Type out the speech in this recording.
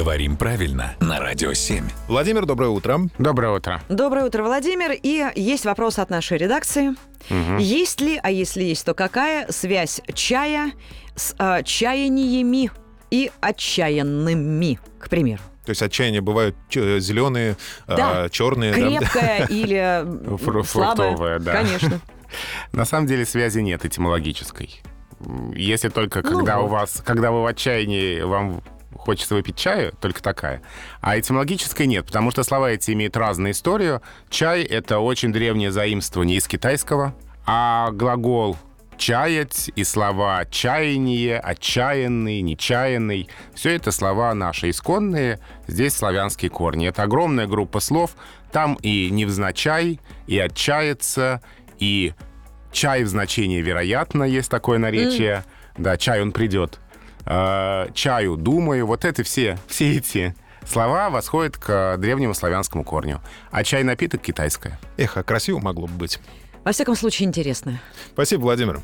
Говорим правильно на Радио 7. Владимир, доброе утро. Доброе утро. Доброе утро, Владимир. И есть вопрос от нашей редакции. Есть ли, а если есть, то какая связь чая с а, чаяниями и отчаянными, к примеру? То есть отчаяния бывают зеленые, Да. черные. да? Крепкая или м, Фру- слабая? да. Конечно. На самом деле связи нет этимологической. Если только Ну когда у вот. вас, когда вы в отчаянии, вам хочется выпить чаю, только такая. А этимологической нет, потому что слова эти имеют разную историю. Чай — это очень древнее заимствование из китайского, а глагол чаять и слова чаяние, отчаянный, нечаянный. Все это слова наши исконные, здесь славянские корни. Это огромная группа слов. Там и невзначай, и отчаяться, и чай в значении вероятно, есть такое наречие. Да, чай он придет. Э, чаю думаю. Вот это все, все эти слова восходят к древнему славянскому корню. А чай напиток китайское. Эх, а красиво могло бы быть. Во всяком случае, интересно. Спасибо, Владимир.